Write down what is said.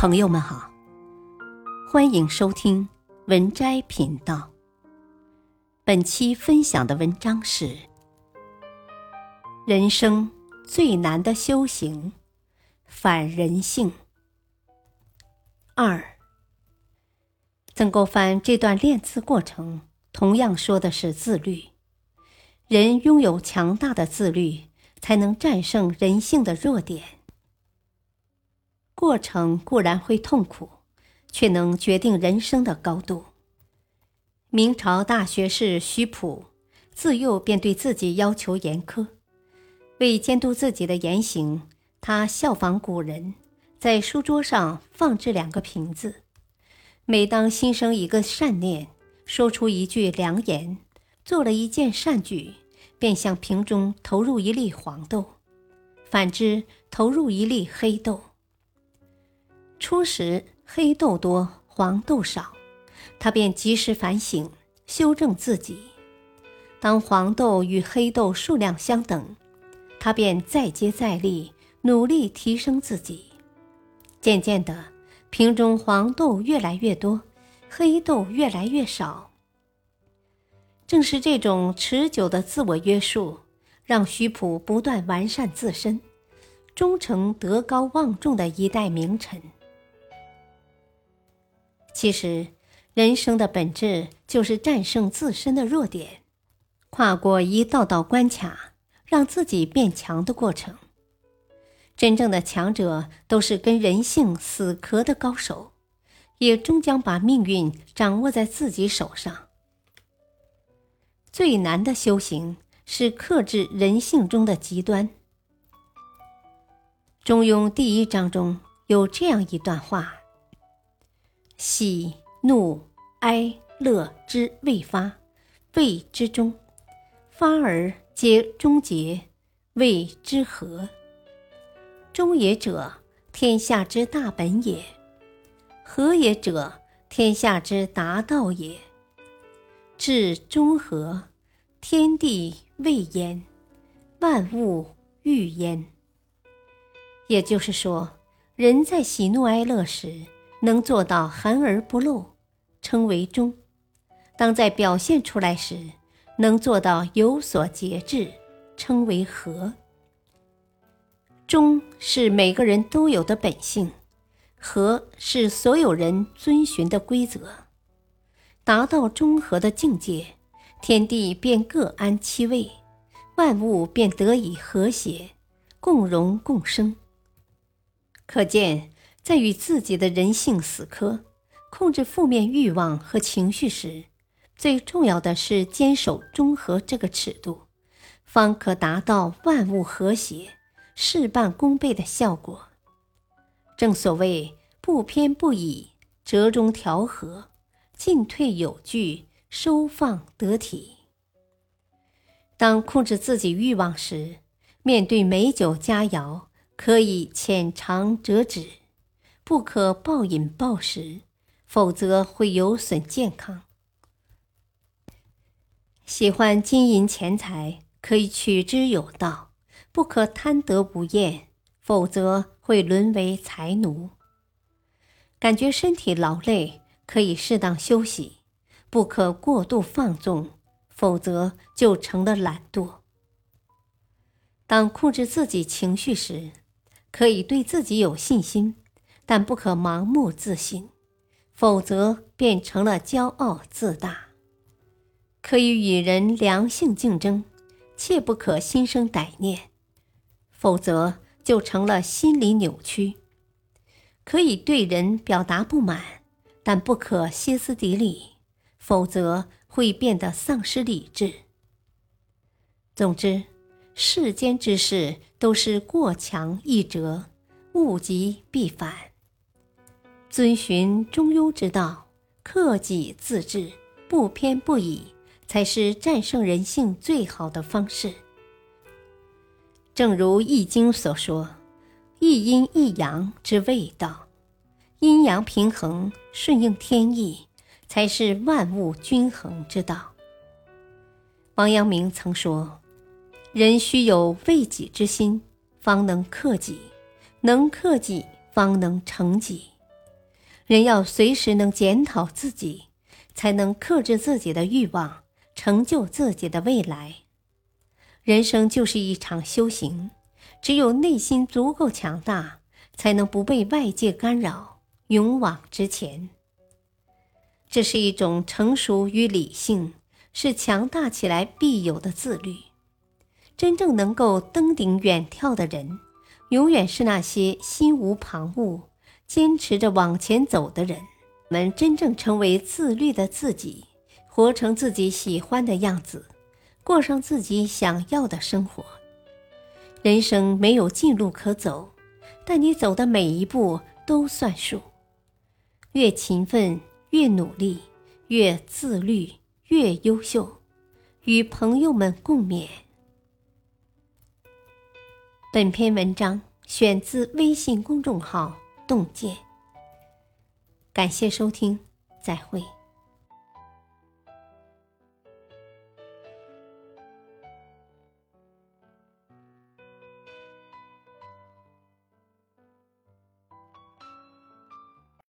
朋友们好，欢迎收听文摘频道。本期分享的文章是：人生最难的修行——反人性。二，曾国藩这段练字过程，同样说的是自律。人拥有强大的自律，才能战胜人性的弱点。过程固然会痛苦，却能决定人生的高度。明朝大学士徐溥自幼便对自己要求严苛，为监督自己的言行，他效仿古人，在书桌上放置两个瓶子，每当心生一个善念，说出一句良言，做了一件善举，便向瓶中投入一粒黄豆，反之投入一粒黑豆。初时黑豆多，黄豆少，他便及时反省，修正自己。当黄豆与黑豆数量相等，他便再接再厉，努力提升自己。渐渐的，瓶中黄豆越来越多，黑豆越来越少。正是这种持久的自我约束，让徐溥不断完善自身，终成德高望重的一代名臣。其实，人生的本质就是战胜自身的弱点，跨过一道道关卡，让自己变强的过程。真正的强者都是跟人性死磕的高手，也终将把命运掌握在自己手上。最难的修行是克制人性中的极端。《中庸》第一章中有这样一段话。喜怒哀乐之未发，谓之中；发而皆终结，谓之和。中也者，天下之大本也；和也者，天下之达道也。至中和，天地未焉，万物欲焉。也就是说，人在喜怒哀乐时。能做到含而不露，称为中；当在表现出来时，能做到有所节制，称为和。中是每个人都有的本性，和是所有人遵循的规则。达到中和的境界，天地便各安其位，万物便得以和谐，共荣共生。可见。在与自己的人性死磕、控制负面欲望和情绪时，最重要的是坚守中和这个尺度，方可达到万物和谐、事半功倍的效果。正所谓不偏不倚、折中调和、进退有据、收放得体。当控制自己欲望时，面对美酒佳肴，可以浅尝辄止。不可暴饮暴食，否则会有损健康。喜欢金银钱财，可以取之有道，不可贪得无厌，否则会沦为财奴。感觉身体劳累，可以适当休息，不可过度放纵，否则就成了懒惰。当控制自己情绪时，可以对自己有信心。但不可盲目自信，否则变成了骄傲自大。可以与人良性竞争，切不可心生歹念，否则就成了心理扭曲。可以对人表达不满，但不可歇斯底里，否则会变得丧失理智。总之，世间之事都是过强易折，物极必反。遵循中庸之道，克己自治，不偏不倚，才是战胜人性最好的方式。正如《易经》所说：“一阴一阳之谓道，阴阳平衡，顺应天意，才是万物均衡之道。”王阳明曾说：“人须有为己之心，方能克己；能克己，方能成己。”人要随时能检讨自己，才能克制自己的欲望，成就自己的未来。人生就是一场修行，只有内心足够强大，才能不被外界干扰，勇往直前。这是一种成熟与理性，是强大起来必有的自律。真正能够登顶远眺的人，永远是那些心无旁骛、坚持着往前走的人。们真正成为自律的自己，活成自己喜欢的样子。过上自己想要的生活。人生没有近路可走，但你走的每一步都算数。越勤奋，越努力，越自律，越优秀。与朋友们共勉。本篇文章选自微信公众号“洞见”。感谢收听，再会。